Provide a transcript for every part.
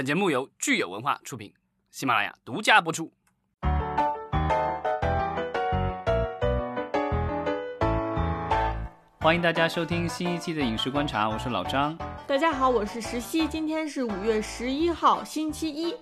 本节目由聚友文化出品，喜马拉雅独家播出。欢迎大家收听新一期的《影视观察》，我是老张。大家好，我是石溪。今天是五月十一号，星期一。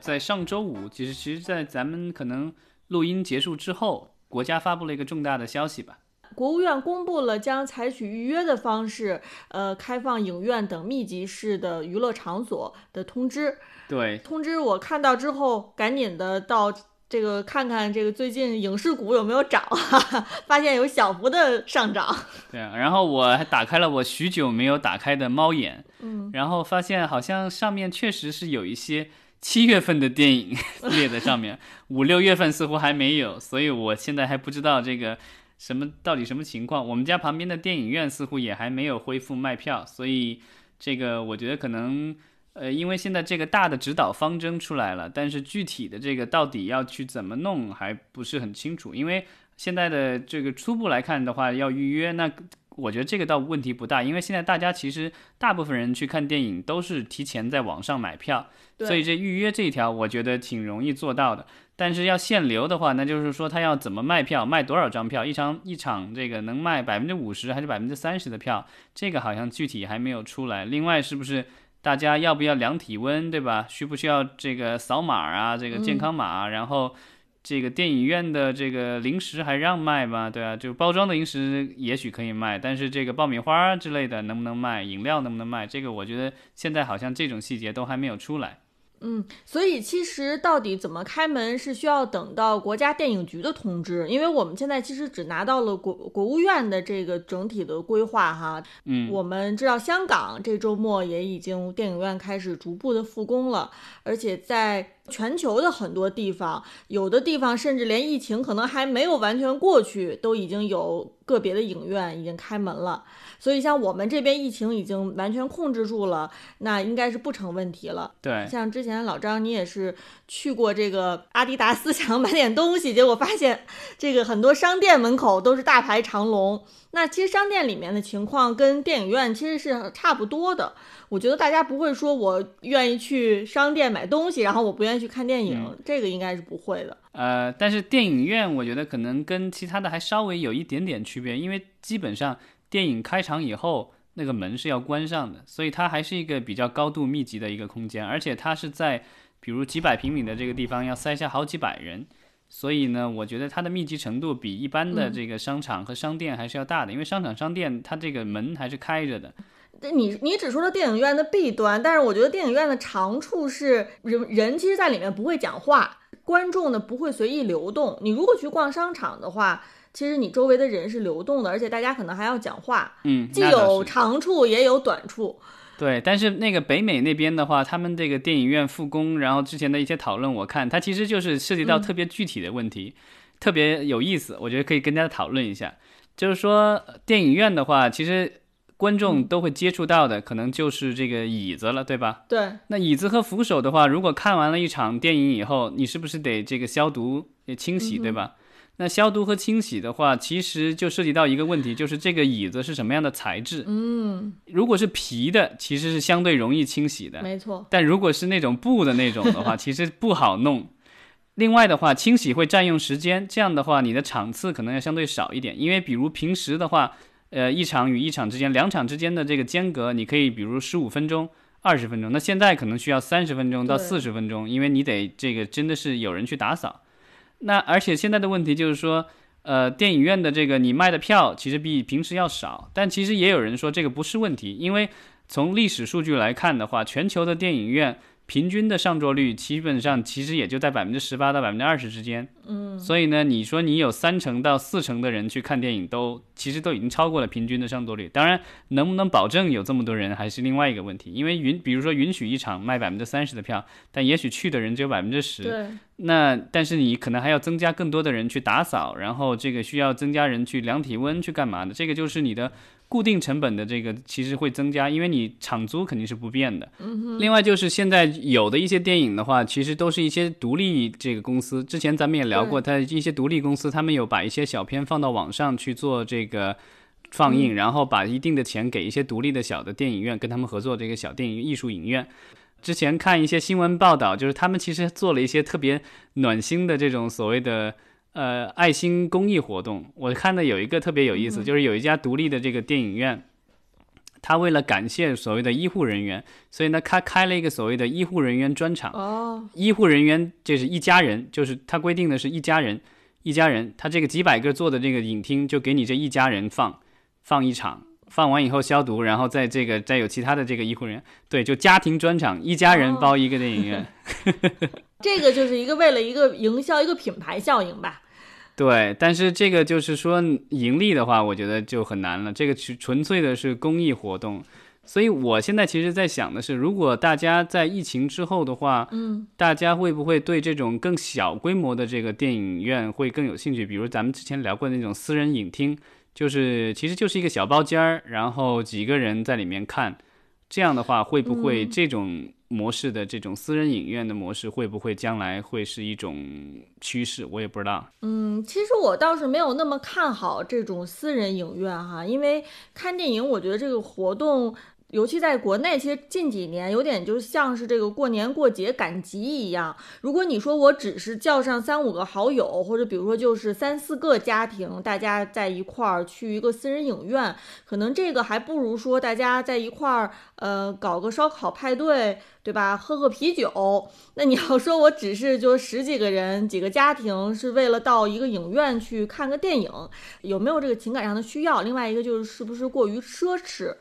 在上周五，其实其实，在咱们可能录音结束之后，国家发布了一个重大的消息吧。国务院公布了将采取预约的方式，呃，开放影院等密集式的娱乐场所的通知。对，通知我看到之后，赶紧的到。这个看看这个最近影视股有没有涨，发现有小幅的上涨。对啊，然后我还打开了我许久没有打开的猫眼，嗯，然后发现好像上面确实是有一些七月份的电影 列在上面，五六月份似乎还没有，所以我现在还不知道这个什么到底什么情况。我们家旁边的电影院似乎也还没有恢复卖票，所以这个我觉得可能。呃，因为现在这个大的指导方针出来了，但是具体的这个到底要去怎么弄还不是很清楚。因为现在的这个初步来看的话，要预约，那我觉得这个倒问题不大，因为现在大家其实大部分人去看电影都是提前在网上买票，所以这预约这一条我觉得挺容易做到的。但是要限流的话，那就是说他要怎么卖票，卖多少张票，一场一场这个能卖百分之五十还是百分之三十的票，这个好像具体还没有出来。另外是不是？大家要不要量体温，对吧？需不需要这个扫码啊？这个健康码，然后这个电影院的这个零食还让卖吗？对啊，就包装的零食也许可以卖，但是这个爆米花之类的能不能卖？饮料能不能卖？这个我觉得现在好像这种细节都还没有出来。嗯，所以其实到底怎么开门是需要等到国家电影局的通知，因为我们现在其实只拿到了国国务院的这个整体的规划哈。嗯，我们知道香港这周末也已经电影院开始逐步的复工了，而且在全球的很多地方，有的地方甚至连疫情可能还没有完全过去，都已经有个别的影院已经开门了。所以，像我们这边疫情已经完全控制住了，那应该是不成问题了。对，像之前老张，你也是去过这个阿迪达斯，想买点东西，结果发现这个很多商店门口都是大排长龙。那其实商店里面的情况跟电影院其实是差不多的。我觉得大家不会说我愿意去商店买东西，然后我不愿意去看电影，这个应该是不会的。呃，但是电影院我觉得可能跟其他的还稍微有一点点区别，因为基本上。电影开场以后，那个门是要关上的，所以它还是一个比较高度密集的一个空间，而且它是在比如几百平米的这个地方要塞下好几百人，所以呢，我觉得它的密集程度比一般的这个商场和商店还是要大的，因为商场商店它这个门还是开着的。你你只说了电影院的弊端，但是我觉得电影院的长处是人人其实在里面不会讲话，观众呢不会随意流动。你如果去逛商场的话。其实你周围的人是流动的，而且大家可能还要讲话，嗯，既有长处也有短处。对，但是那个北美那边的话，他们这个电影院复工，然后之前的一些讨论，我看它其实就是涉及到特别具体的问题，特别有意思，我觉得可以跟大家讨论一下。就是说，电影院的话，其实观众都会接触到的，可能就是这个椅子了，对吧？对。那椅子和扶手的话，如果看完了一场电影以后，你是不是得这个消毒、清洗，对吧？那消毒和清洗的话，其实就涉及到一个问题，就是这个椅子是什么样的材质。嗯，如果是皮的，其实是相对容易清洗的。没错。但如果是那种布的那种的话，其实不好弄。另外的话，清洗会占用时间，这样的话你的场次可能要相对少一点。因为比如平时的话，呃，一场与一场之间，两场之间的这个间隔，你可以比如十五分钟、二十分钟。那现在可能需要三十分钟到四十分钟，因为你得这个真的是有人去打扫。那而且现在的问题就是说，呃，电影院的这个你卖的票其实比平时要少，但其实也有人说这个不是问题，因为从历史数据来看的话，全球的电影院。平均的上座率基本上其实也就在百分之十八到百分之二十之间，嗯，所以呢，你说你有三成到四成的人去看电影，都其实都已经超过了平均的上座率。当然，能不能保证有这么多人还是另外一个问题，因为允比如说允许一场卖百分之三十的票，但也许去的人只有百分之十，对，那但是你可能还要增加更多的人去打扫，然后这个需要增加人去量体温去干嘛的，这个就是你的。固定成本的这个其实会增加，因为你场租肯定是不变的。另外就是现在有的一些电影的话，其实都是一些独立这个公司。之前咱们也聊过，它一些独立公司，他们有把一些小片放到网上去做这个放映，然后把一定的钱给一些独立的小的电影院，跟他们合作这个小电影艺术影院。之前看一些新闻报道，就是他们其实做了一些特别暖心的这种所谓的呃爱心公益活动。我看的有一个特别有意思，就是有一家独立的这个电影院。他为了感谢所谓的医护人员，所以呢，他开了一个所谓的医护人员专场。哦，医护人员就是一家人，就是他规定的是一家人，一家人，他这个几百个座的这个影厅就给你这一家人放，放一场，放完以后消毒，然后在这个再有其他的这个医护人员，对，就家庭专场，一家人包一个电影院。这个就是一个为了一个营销，一个品牌效应吧。对，但是这个就是说盈利的话，我觉得就很难了。这个纯纯粹的是公益活动，所以我现在其实在想的是，如果大家在疫情之后的话，嗯，大家会不会对这种更小规模的这个电影院会更有兴趣？比如咱们之前聊过那种私人影厅，就是其实就是一个小包间儿，然后几个人在里面看，这样的话会不会这种？模式的这种私人影院的模式会不会将来会是一种趋势？我也不知道。嗯，其实我倒是没有那么看好这种私人影院哈，因为看电影，我觉得这个活动。尤其在国内，其实近几年有点就像是这个过年过节赶集一样。如果你说我只是叫上三五个好友，或者比如说就是三四个家庭，大家在一块儿去一个私人影院，可能这个还不如说大家在一块儿，呃，搞个烧烤派对，对吧？喝个啤酒。那你要说我只是就十几个人，几个家庭是为了到一个影院去看个电影，有没有这个情感上的需要？另外一个就是是不是过于奢侈？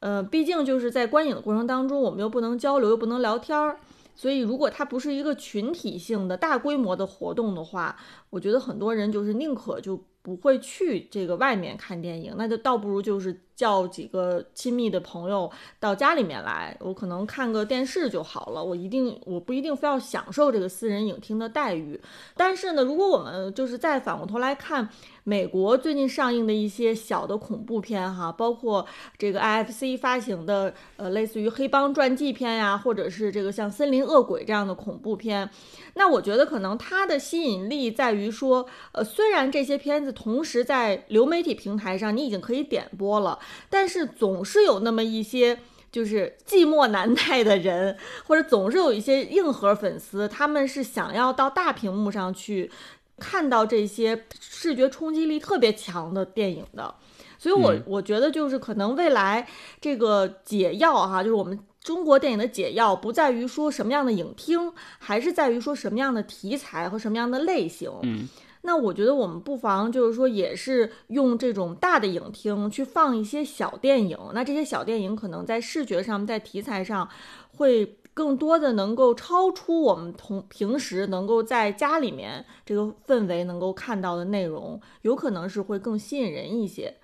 呃，毕竟就是在观影的过程当中，我们又不能交流，又不能聊天儿，所以如果它不是一个群体性的大规模的活动的话，我觉得很多人就是宁可就不会去这个外面看电影，那就倒不如就是叫几个亲密的朋友到家里面来，我可能看个电视就好了，我一定我不一定非要享受这个私人影厅的待遇。但是呢，如果我们就是再反过头来看。美国最近上映的一些小的恐怖片，哈，包括这个 IFC 发行的，呃，类似于黑帮传记片呀，或者是这个像《森林恶鬼》这样的恐怖片，那我觉得可能它的吸引力在于说，呃，虽然这些片子同时在流媒体平台上你已经可以点播了，但是总是有那么一些就是寂寞难耐的人，或者总是有一些硬核粉丝，他们是想要到大屏幕上去。看到这些视觉冲击力特别强的电影的，所以我我觉得就是可能未来这个解药哈，就是我们中国电影的解药不在于说什么样的影厅，还是在于说什么样的题材和什么样的类型。嗯，那我觉得我们不妨就是说也是用这种大的影厅去放一些小电影，那这些小电影可能在视觉上、在题材上会。更多的能够超出我们同平时能够在家里面这个氛围能够看到的内容，有可能是会更吸引人一些。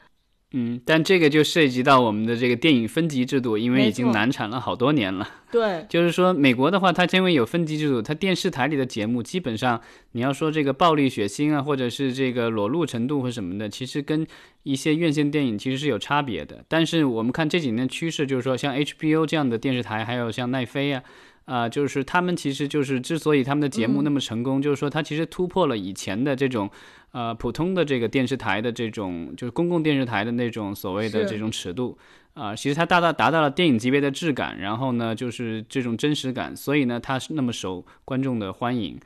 嗯，但这个就涉及到我们的这个电影分级制度，因为已经难产了好多年了。对，就是说美国的话，它因为有分级制度，它电视台里的节目基本上，你要说这个暴力血腥啊，或者是这个裸露程度或什么的，其实跟一些院线电影其实是有差别的。但是我们看这几年趋势，就是说像 HBO 这样的电视台，还有像奈飞啊。啊，就是他们其实就是之所以他们的节目那么成功，就是说他其实突破了以前的这种，呃，普通的这个电视台的这种，就是公共电视台的那种所谓的这种尺度，啊，其实它大大达到了电影级别的质感，然后呢，就是这种真实感，所以呢，它是那么受观众的欢迎。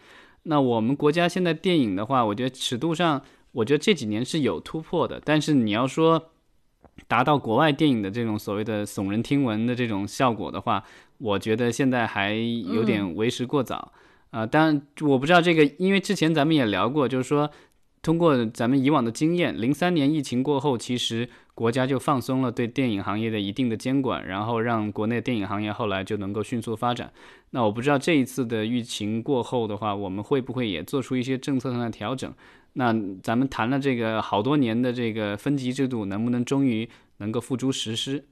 那我们国家现在电影的话，我觉得尺度上，我觉得这几年是有突破的，但是你要说。达到国外电影的这种所谓的耸人听闻的这种效果的话，我觉得现在还有点为时过早啊。当然，我不知道这个，因为之前咱们也聊过，就是说，通过咱们以往的经验，零三年疫情过后，其实国家就放松了对电影行业的一定的监管，然后让国内电影行业后来就能够迅速发展。那我不知道这一次的疫情过后的话，我们会不会也做出一些政策上的调整？那咱们谈了这个好多年的这个分级制度，能不能终于能够付诸实施？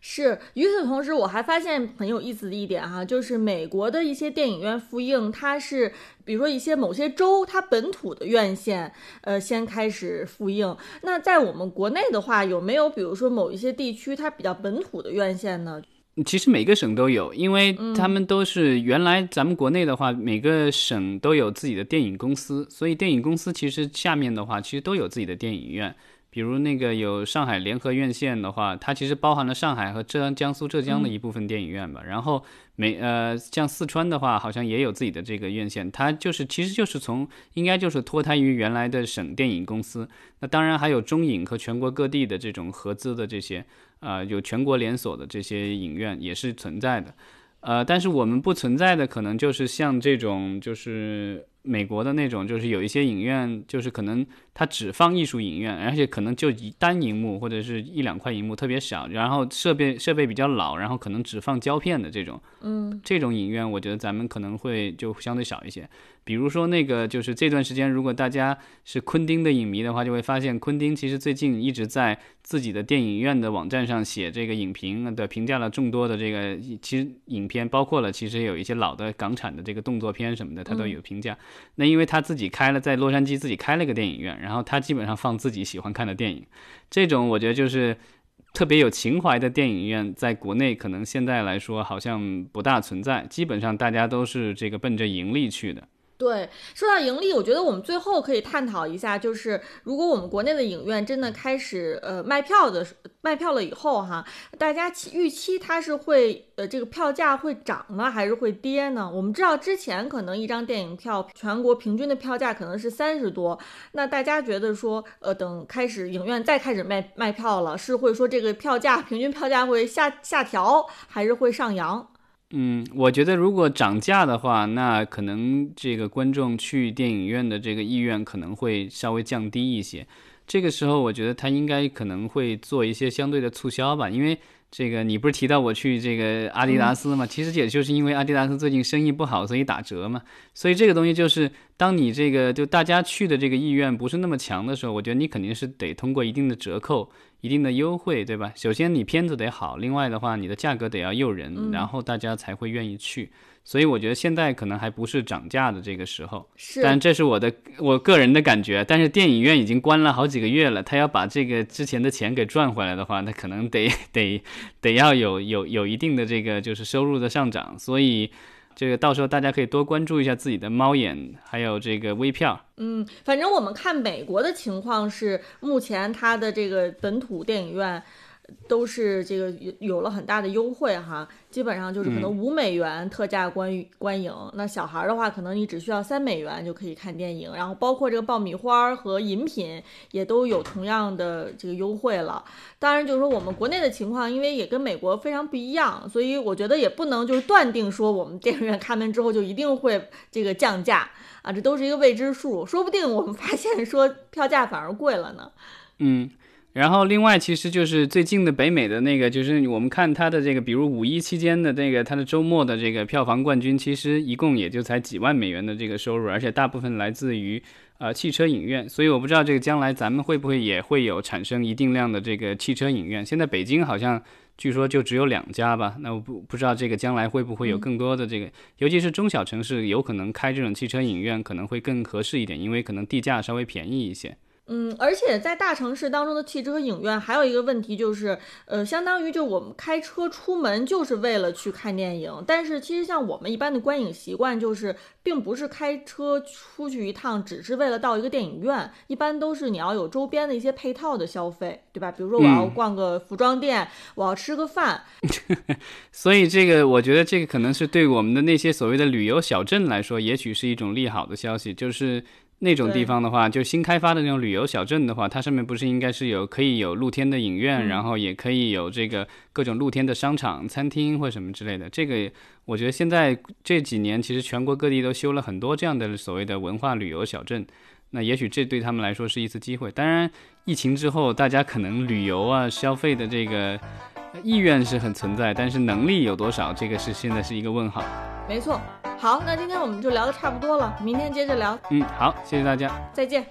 是。与此同时，我还发现很有意思的一点哈，就是美国的一些电影院复映，它是比如说一些某些州它本土的院线，呃，先开始复映。那在我们国内的话，有没有比如说某一些地区它比较本土的院线呢？其实每个省都有，因为他们都是原来咱们国内的话，每个省都有自己的电影公司，所以电影公司其实下面的话，其实都有自己的电影院。比如那个有上海联合院线的话，它其实包含了上海和浙江苏、浙江的一部分电影院吧。然后每呃，像四川的话，好像也有自己的这个院线。它就是其实就是从应该就是脱胎于原来的省电影公司。那当然还有中影和全国各地的这种合资的这些啊，有全国连锁的这些影院也是存在的。呃，但是我们不存在的可能就是像这种就是。美国的那种就是有一些影院，就是可能它只放艺术影院，而且可能就一单荧幕或者是一两块荧幕特别小，然后设备设备比较老，然后可能只放胶片的这种，嗯，这种影院我觉得咱们可能会就相对少一些。比如说那个，就是这段时间，如果大家是昆汀的影迷的话，就会发现昆汀其实最近一直在自己的电影院的网站上写这个影评的，评价了众多的这个其实影片，包括了其实有一些老的港产的这个动作片什么的，他都有评价。那因为他自己开了在洛杉矶自己开了个电影院，然后他基本上放自己喜欢看的电影，这种我觉得就是特别有情怀的电影院，在国内可能现在来说好像不大存在，基本上大家都是这个奔着盈利去的。对，说到盈利，我觉得我们最后可以探讨一下，就是如果我们国内的影院真的开始呃卖票的卖票了以后哈，大家预期它是会呃这个票价会涨呢，还是会跌呢？我们知道之前可能一张电影票全国平均的票价可能是三十多，那大家觉得说呃等开始影院再开始卖卖票了，是会说这个票价平均票价会下下调，还是会上扬？嗯，我觉得如果涨价的话，那可能这个观众去电影院的这个意愿可能会稍微降低一些。这个时候，我觉得他应该可能会做一些相对的促销吧，因为。这个你不是提到我去这个阿迪达斯嘛？其实也就是因为阿迪达斯最近生意不好，所以打折嘛。所以这个东西就是，当你这个就大家去的这个意愿不是那么强的时候，我觉得你肯定是得通过一定的折扣、一定的优惠，对吧？首先你片子得好，另外的话你的价格得要诱人，然后大家才会愿意去。所以我觉得现在可能还不是涨价的这个时候，是，但这是我的我个人的感觉。但是电影院已经关了好几个月了，他要把这个之前的钱给赚回来的话，那可能得 得得要有有有一定的这个就是收入的上涨。所以这个到时候大家可以多关注一下自己的猫眼，还有这个微票。嗯，反正我们看美国的情况是，目前它的这个本土电影院。都是这个有有了很大的优惠哈，基本上就是可能五美元特价观观影。那小孩的话，可能你只需要三美元就可以看电影。然后包括这个爆米花和饮品也都有同样的这个优惠了。当然，就是说我们国内的情况，因为也跟美国非常不一样，所以我觉得也不能就是断定说我们电影院开门之后就一定会这个降价啊，这都是一个未知数。说不定我们发现说票价反而贵了呢。嗯。然后，另外其实就是最近的北美的那个，就是我们看它的这个，比如五一期间的这个它的周末的这个票房冠军，其实一共也就才几万美元的这个收入，而且大部分来自于呃汽车影院。所以我不知道这个将来咱们会不会也会有产生一定量的这个汽车影院。现在北京好像据说就只有两家吧，那我不不知道这个将来会不会有更多的这个，尤其是中小城市有可能开这种汽车影院可能会更合适一点，因为可能地价稍微便宜一些。嗯，而且在大城市当中的汽车影院还有一个问题就是，呃，相当于就我们开车出门就是为了去看电影，但是其实像我们一般的观影习惯就是，并不是开车出去一趟只是为了到一个电影院，一般都是你要有周边的一些配套的消费，对吧？比如说我要逛个服装店，我要吃个饭。所以这个我觉得这个可能是对我们的那些所谓的旅游小镇来说，也许是一种利好的消息，就是。那种地方的话，就新开发的那种旅游小镇的话，它上面不是应该是有可以有露天的影院，然后也可以有这个各种露天的商场、餐厅或什么之类的。这个我觉得现在这几年其实全国各地都修了很多这样的所谓的文化旅游小镇。那也许这对他们来说是一次机会。当然，疫情之后大家可能旅游啊、消费的这个意愿是很存在，但是能力有多少，这个是现在是一个问号。没错。好，那今天我们就聊的差不多了，明天接着聊。嗯，好，谢谢大家，再见。